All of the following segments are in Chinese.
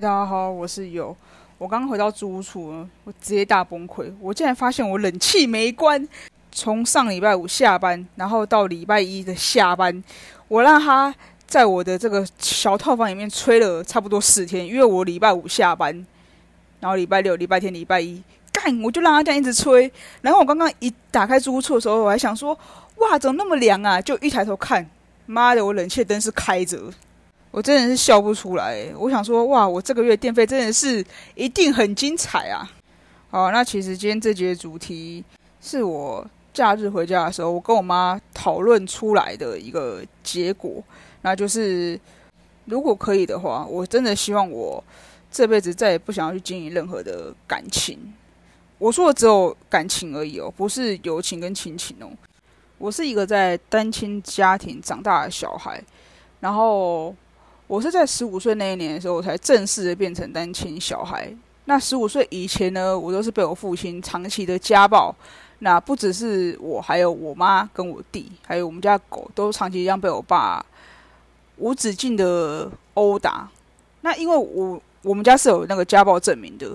大家好，我是友。我刚回到租屋处，我直接大崩溃。我竟然发现我冷气没关。从上礼拜五下班，然后到礼拜一的下班，我让他在我的这个小套房里面吹了差不多四天。因为我礼拜五下班，然后礼拜六、礼拜天、礼拜一干，我就让他这样一直吹。然后我刚刚一打开租屋处的时候，我还想说，哇，怎么那么凉啊？就一抬头看，妈的，我冷气灯是开着。我真的是笑不出来，我想说，哇，我这个月电费真的是一定很精彩啊！好，那其实今天这节主题是我假日回家的时候，我跟我妈讨论出来的一个结果，那就是如果可以的话，我真的希望我这辈子再也不想要去经营任何的感情。我说的只有感情而已哦，不是友情跟亲情哦。我是一个在单亲家庭长大的小孩，然后。我是在十五岁那一年的时候，我才正式的变成单亲小孩。那十五岁以前呢，我都是被我父亲长期的家暴。那不只是我，还有我妈跟我弟，还有我们家狗，都长期一样被我爸无止境的殴打。那因为我我们家是有那个家暴证明的。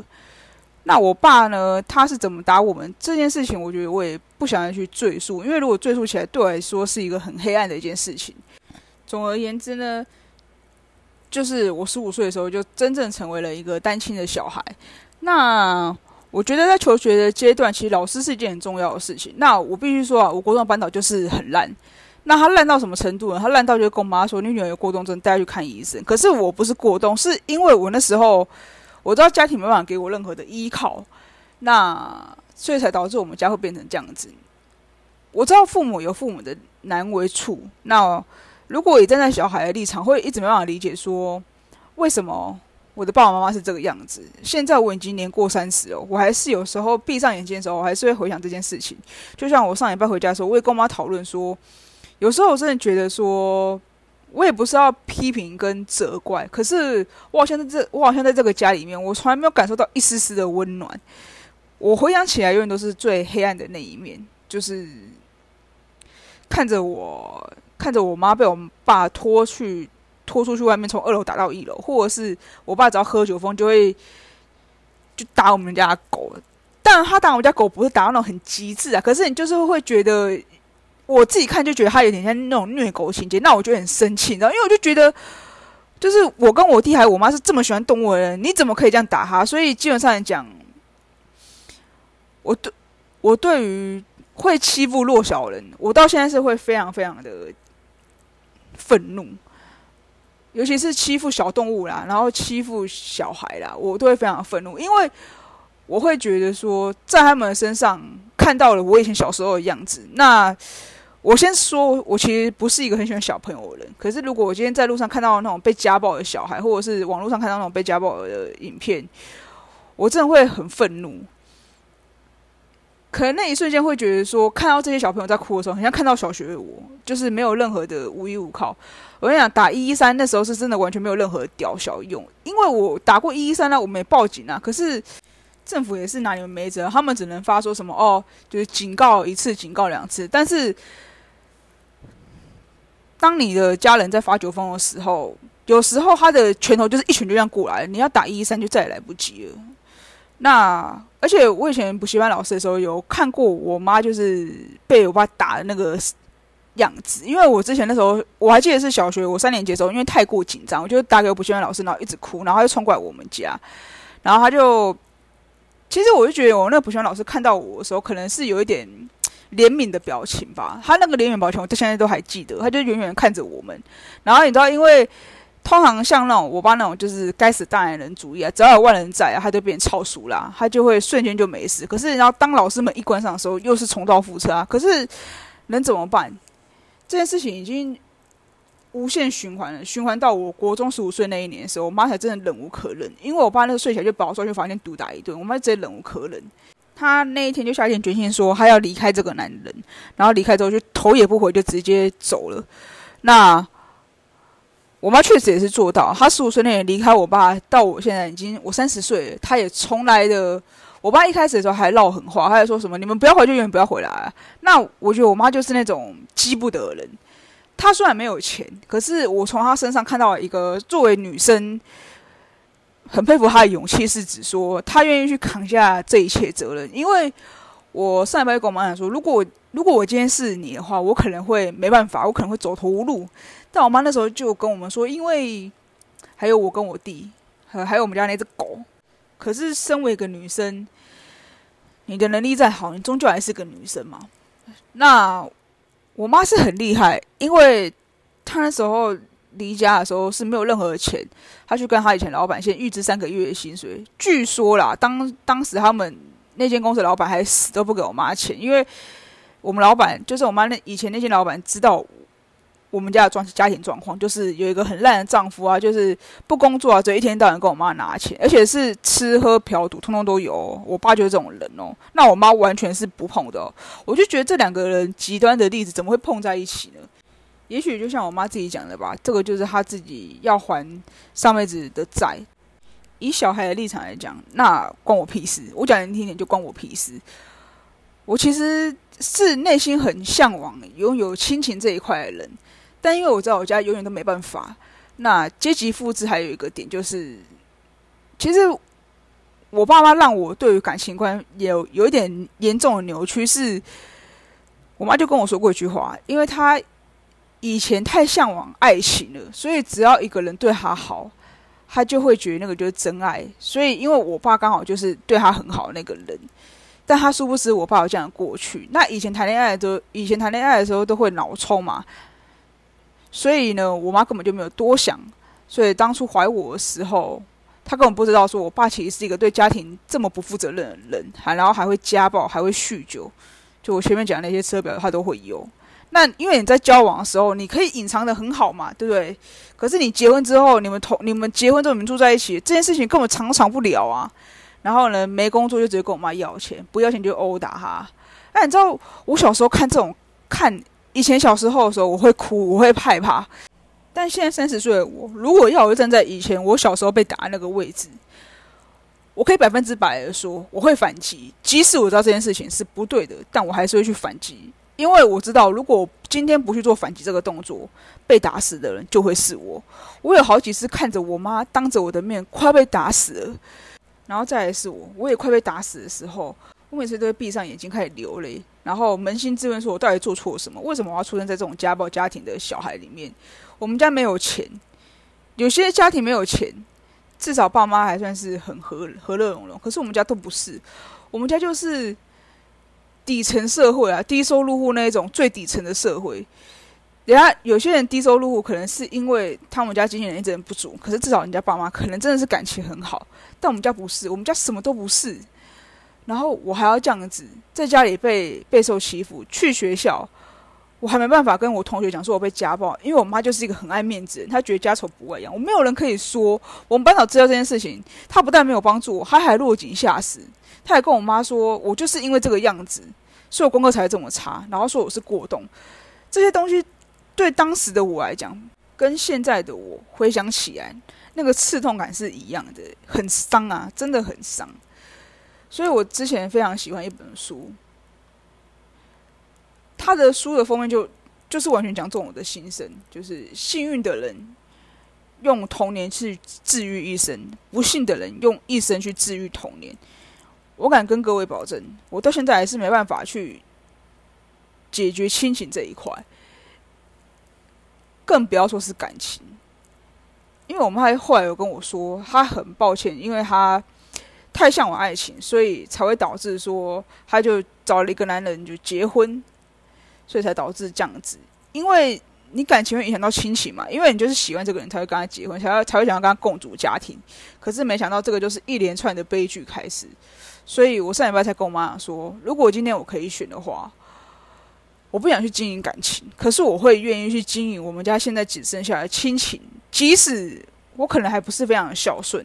那我爸呢，他是怎么打我们这件事情，我觉得我也不想要去赘述，因为如果赘述起来，对我来说是一个很黑暗的一件事情。总而言之呢。就是我十五岁的时候，就真正成为了一个单亲的小孩。那我觉得在求学的阶段，其实老师是一件很重要的事情。那我必须说啊，我国中班导就是很烂。那他烂到什么程度呢？他烂到就跟我妈说：“你女儿有过动症，带她去看医生。”可是我不是过动，是因为我那时候我知道家庭没办法给我任何的依靠，那所以才导致我们家会变成这样子。我知道父母有父母的难为处，那。如果也站在小孩的立场，会一直没办法理解说，为什么我的爸爸妈妈是这个样子？现在我已经年过三十哦，我还是有时候闭上眼睛的时候，我还是会回想这件事情。就像我上礼拜回家的时候，我也跟我妈讨论说，有时候我真的觉得说，我也不是要批评跟责怪，可是我好像在这，我好像在这个家里面，我从来没有感受到一丝丝的温暖。我回想起来，永远都是最黑暗的那一面，就是看着我。看着我妈被我爸拖去拖出去外面，从二楼打到一楼，或者是我爸只要喝酒疯就会就打我们家狗。但他打我们家狗不是打到那种很极致啊，可是你就是会觉得我自己看就觉得他有点像那种虐狗情节，那我就很生气，你知道？因为我就觉得，就是我跟我弟还有我妈是这么喜欢动物的人，你怎么可以这样打他？所以基本上来讲，我对我对于会欺负弱小人，我到现在是会非常非常的。愤怒，尤其是欺负小动物啦，然后欺负小孩啦，我都会非常愤怒，因为我会觉得说，在他们身上看到了我以前小时候的样子。那我先说，我其实不是一个很喜欢小朋友的人，可是如果我今天在路上看到那种被家暴的小孩，或者是网络上看到那种被家暴的影片，我真的会很愤怒。可能那一瞬间会觉得说，看到这些小朋友在哭的时候，很像看到小学的我，就是没有任何的无依无靠。我跟你讲，打一一三那时候是真的完全没有任何屌小用，因为我打过一一三呢，我没报警啊。可是政府也是拿你们没辙，他们只能发说什么哦，就是警告一次，警告两次。但是当你的家人在发酒疯的时候，有时候他的拳头就是一拳就这样过来，你要打一一三就再也来不及了。那而且我以前补习班老师的时候有看过我妈就是被我爸打的那个样子，因为我之前那时候我还记得是小学我三年级的时候，因为太过紧张，我就打给补习班老师，然后一直哭，然后他就冲过来我们家，然后他就其实我就觉得我那个补习班老师看到我的时候，可能是有一点怜悯的表情吧，他那个怜悯表情我到现在都还记得，他就远远看着我们，然后你知道因为。通常像那种我爸那种，就是该死大男人主义啊，只要有万人在啊，他就变超熟啦，他就会瞬间就没事。可是然后当老师们一关上的时候，又是重蹈覆辙啊。可是能怎么办？这件事情已经无限循环了，循环到我国中十五岁那一年的时候，我妈才真的忍无可忍。因为我爸那个睡起来就把我抓去房间毒打一顿，我妈直接忍无可忍。她那一天就下定决心说，她要离开这个男人，然后离开之后就头也不回就直接走了。那。我妈确实也是做到，她十五岁那年离开我爸，到我现在已经我三十岁，她也从来的。我爸一开始的时候还唠狠话，他还说什么“你们不要回就，永远不要回来”。那我觉得我妈就是那种激不得人。她虽然没有钱，可是我从她身上看到一个作为女生很佩服她的勇气，是指说她愿意去扛下这一切责任。因为我上一拜跟我妈讲说，如果如果我今天是你的话，我可能会没办法，我可能会走投无路。但我妈那时候就跟我们说，因为还有我跟我弟，还有我们家那只狗。可是身为一个女生，你的能力再好，你终究还是个女生嘛。那我妈是很厉害，因为她那时候。离家的时候是没有任何钱，他去跟他以前老板先预支三个月的薪水。据说啦，当当时他们那间公司老板还死都不给我妈钱，因为我们老板就是我妈那以前那些老板知道我们家的状家庭状况，就是有一个很烂的丈夫啊，就是不工作啊，只一天到晚跟我妈拿钱，而且是吃喝嫖赌通通都有。我爸就是这种人哦，那我妈完全是不碰的。我就觉得这两个人极端的例子怎么会碰在一起呢？也许就像我妈自己讲的吧，这个就是她自己要还上辈子的债。以小孩的立场来讲，那关我屁事。我讲难听点，就关我屁事。我其实是内心很向往拥有亲情这一块的人，但因为我知道我家永远都没办法。那阶级复制还有一个点就是，其实我爸妈让我对于感情观有有一点严重的扭曲。是我妈就跟我说过一句话，因为她。以前太向往爱情了，所以只要一个人对他好，他就会觉得那个就是真爱。所以，因为我爸刚好就是对他很好的那个人，但他殊不知我爸有这样的过去。那以前谈恋爱的，以前谈恋爱的时候都会脑抽嘛，所以呢，我妈根本就没有多想。所以当初怀我的时候，她根本不知道说我爸其实是一个对家庭这么不负责任的人，还然后还会家暴，还会酗酒。就我前面讲那些车表，他都会有。那因为你在交往的时候，你可以隐藏的很好嘛，对不对？可是你结婚之后，你们同你们结婚之后你们住在一起，这件事情根本藏藏不了啊。然后呢，没工作就直接跟我妈要钱，不要钱就殴打他。那你知道我小时候看这种看以前小时候的时候，我会哭，我会害怕。但现在三十岁的我，如果要我站在以前我小时候被打的那个位置，我可以百分之百的说，我会反击。即使我知道这件事情是不对的，但我还是会去反击。因为我知道，如果今天不去做反击这个动作，被打死的人就会是我。我有好几次看着我妈当着我的面快被打死了，然后再来是我，我也快被打死的时候，我每次都会闭上眼睛开始流泪，然后扪心自问说：我到底做错了什么？为什么我要出生在这种家暴家庭的小孩里面？我们家没有钱，有些家庭没有钱，至少爸妈还算是很和和乐融融。可是我们家都不是，我们家就是。底层社会啊，低收入户那一种最底层的社会，人家有些人低收入户可能是因为他们家经济能力真的不足，可是至少人家爸妈可能真的是感情很好。但我们家不是，我们家什么都不是。然后我还要这样子在家里被备受欺负，去学校我还没办法跟我同学讲说我被家暴，因为我妈就是一个很爱面子人，她觉得家丑不外扬，我没有人可以说。我们班长知道这件事情，他不但没有帮助我，他还落井下石。他还跟我妈说：“我就是因为这个样子，所以我功课才这么差。”然后说我是过动。这些东西对当时的我来讲，跟现在的我回想起来，那个刺痛感是一样的，很伤啊，真的很伤。所以我之前非常喜欢一本书，他的书的封面就就是完全讲中我的心声，就是幸运的人用童年去治愈一生，不幸的人用一生去治愈童年。我敢跟各位保证，我到现在还是没办法去解决亲情这一块，更不要说是感情。因为我妈后来有跟我说，她很抱歉，因为她太向往爱情，所以才会导致说，她就找了一个男人就结婚，所以才导致这样子。因为你感情会影响到亲情嘛，因为你就是喜欢这个人才会跟他结婚，才要才会想要跟他共组家庭。可是没想到这个就是一连串的悲剧开始。所以我上礼拜才跟我妈讲说，如果今天我可以选的话，我不想去经营感情，可是我会愿意去经营我们家现在只剩下的亲情。即使我可能还不是非常的孝顺，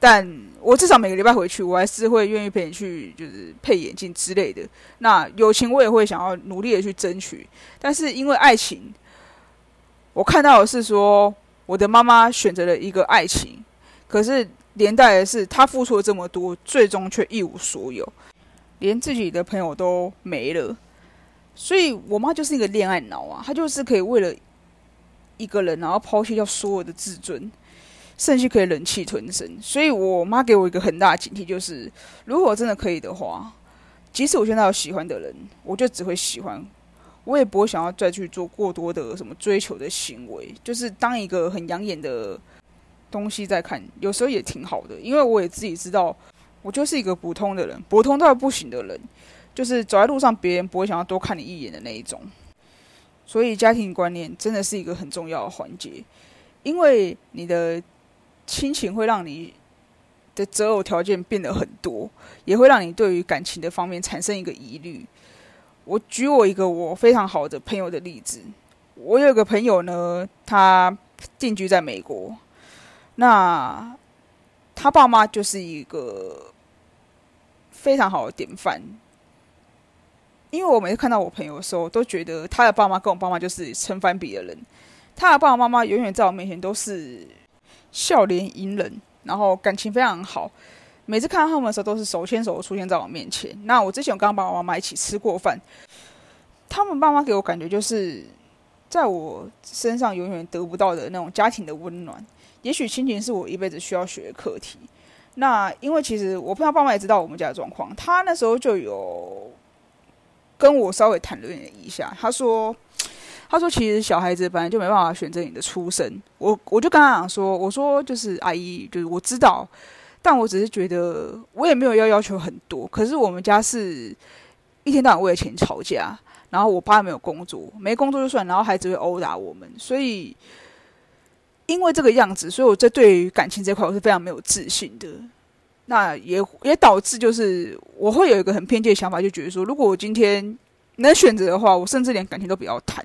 但我至少每个礼拜回去，我还是会愿意陪你去，就是配眼镜之类的。那友情我也会想要努力的去争取，但是因为爱情，我看到的是说，我的妈妈选择了一个爱情，可是。连带的是，她付出了这么多，最终却一无所有，连自己的朋友都没了。所以我妈就是一个恋爱脑啊，她就是可以为了一个人，然后抛弃掉所有的自尊。甚至可以忍气吞声。所以我妈给我一个很大的警惕，就是如果真的可以的话，即使我现在有喜欢的人，我就只会喜欢，我也不会想要再去做过多的什么追求的行为，就是当一个很养眼的东西在看，有时候也挺好的，因为我也自己知道，我就是一个普通的人，普通到不行的人，就是走在路上，别人不会想要多看你一眼的那一种。所以家庭观念真的是一个很重要的环节，因为你的亲情会让你的择偶条件变得很多，也会让你对于感情的方面产生一个疑虑。我举我一个我非常好的朋友的例子，我有个朋友呢，他定居在美国，那他爸妈就是一个非常好的典范。因为我每次看到我朋友的时候，都觉得他的爸妈跟我爸妈就是成反比的人。他的爸爸妈妈永远在我面前都是笑脸迎人，然后感情非常好。每次看到他们的时候，都是手牵手出现在我面前。那我之前有跟爸爸妈妈一起吃过饭，他们爸妈给我感觉就是在我身上永远得不到的那种家庭的温暖。也许亲情是我一辈子需要学的课题。那因为其实我朋友爸妈也知道我们家的状况，他那时候就有。跟我稍微谈论了一下，他说：“他说其实小孩子本来就没办法选择你的出生。”我我就跟他讲说：“我说就是阿姨，就是我知道，但我只是觉得我也没有要要求很多。可是我们家是一天到晚为了钱吵架，然后我爸没有工作，没工作就算，然后孩子会殴打我们，所以因为这个样子，所以我在对于感情这块我是非常没有自信的。”那也也导致，就是我会有一个很偏见的想法，就觉得说，如果我今天能选择的话，我甚至连感情都不要谈，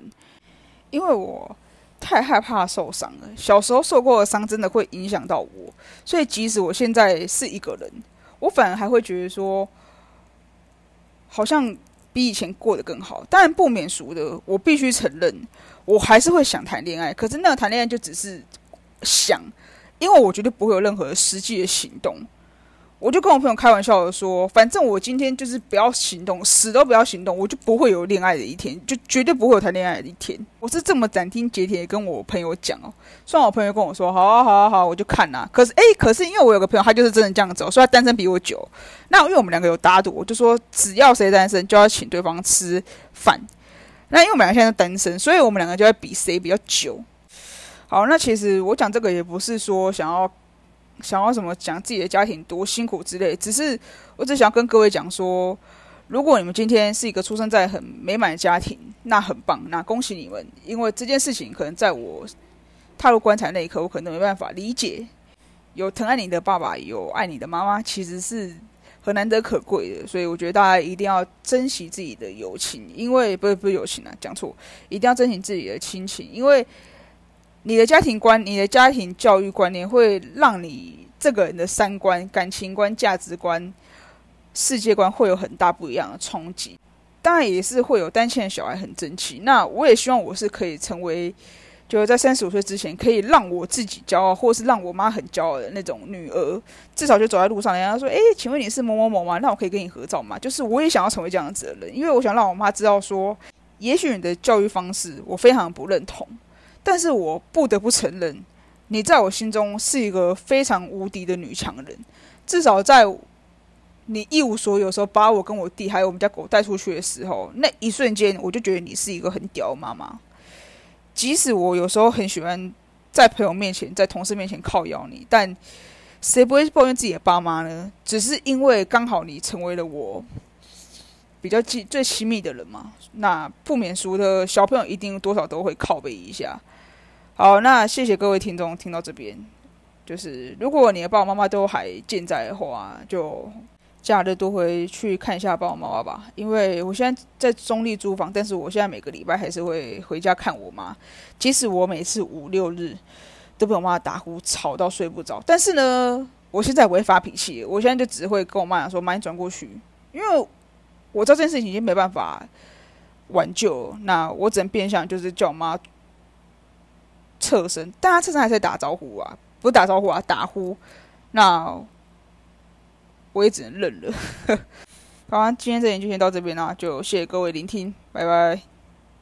因为我太害怕受伤了。小时候受过的伤，真的会影响到我，所以即使我现在是一个人，我反而还会觉得说，好像比以前过得更好。当然不免俗的，我必须承认，我还是会想谈恋爱。可是那个谈恋爱就只是想，因为我绝对不会有任何实际的行动。我就跟我朋友开玩笑的说，反正我今天就是不要行动，死都不要行动，我就不会有恋爱的一天，就绝对不会有谈恋爱的一天。我是这么斩钉截铁跟我朋友讲哦。虽然我朋友跟我说，好好好，我就看呐。可是哎，可是因为我有个朋友，他就是真的这样子，所以他单身比我久。那因为我们两个有打赌，我就说只要谁单身，就要请对方吃饭。那因为我们两个现在单身，所以我们两个就在比谁比较久。好，那其实我讲这个也不是说想要。想要什么讲自己的家庭多辛苦之类，只是我只想跟各位讲说，如果你们今天是一个出生在很美满的家庭，那很棒，那恭喜你们，因为这件事情可能在我踏入棺材那一刻，我可能没办法理解。有疼爱你的爸爸，有爱你的妈妈，其实是很难得可贵的，所以我觉得大家一定要珍惜自己的友情，因为不是不是友情啊，讲错，一定要珍惜自己的亲情，因为。你的家庭观、你的家庭教育观念，会让你这个人的三观、感情观、价值观、世界观会有很大不一样的冲击。当然，也是会有单亲的小孩很争气。那我也希望我是可以成为，就是在三十五岁之前，可以让我自己骄傲，或是让我妈很骄傲的那种女儿。至少就走在路上，人家说：“哎，请问你是某某某吗？那我可以跟你合照吗？”就是我也想要成为这样子的人，因为我想让我妈知道说，也许你的教育方式我非常不认同。但是我不得不承认，你在我心中是一个非常无敌的女强人。至少在你一无所有时候，把我跟我弟还有我们家狗带出去的时候，那一瞬间，我就觉得你是一个很屌的妈妈。即使我有时候很喜欢在朋友面前、在同事面前靠咬你，但谁不会抱怨自己的爸妈呢？只是因为刚好你成为了我。比较近最亲密的人嘛，那不免俗的小朋友一定多少都会靠背一下。好，那谢谢各位听众听到这边，就是如果你的爸爸妈妈都还健在的话，就假日都会去看一下爸爸妈妈吧。因为我现在在中立租房，但是我现在每个礼拜还是会回家看我妈，即使我每次五六日都被我妈打呼吵到睡不着，但是呢，我现在不会发脾气，我现在就只会跟我妈讲说：“妈，你转过去。”因为我知道这件事情已经没办法挽救，那我只能变相就是叫我妈侧身，但她侧身还在打招呼啊，不是打招呼啊，打呼。那我也只能认了。好，今天这集就先到这边啦，就谢谢各位聆听，拜拜。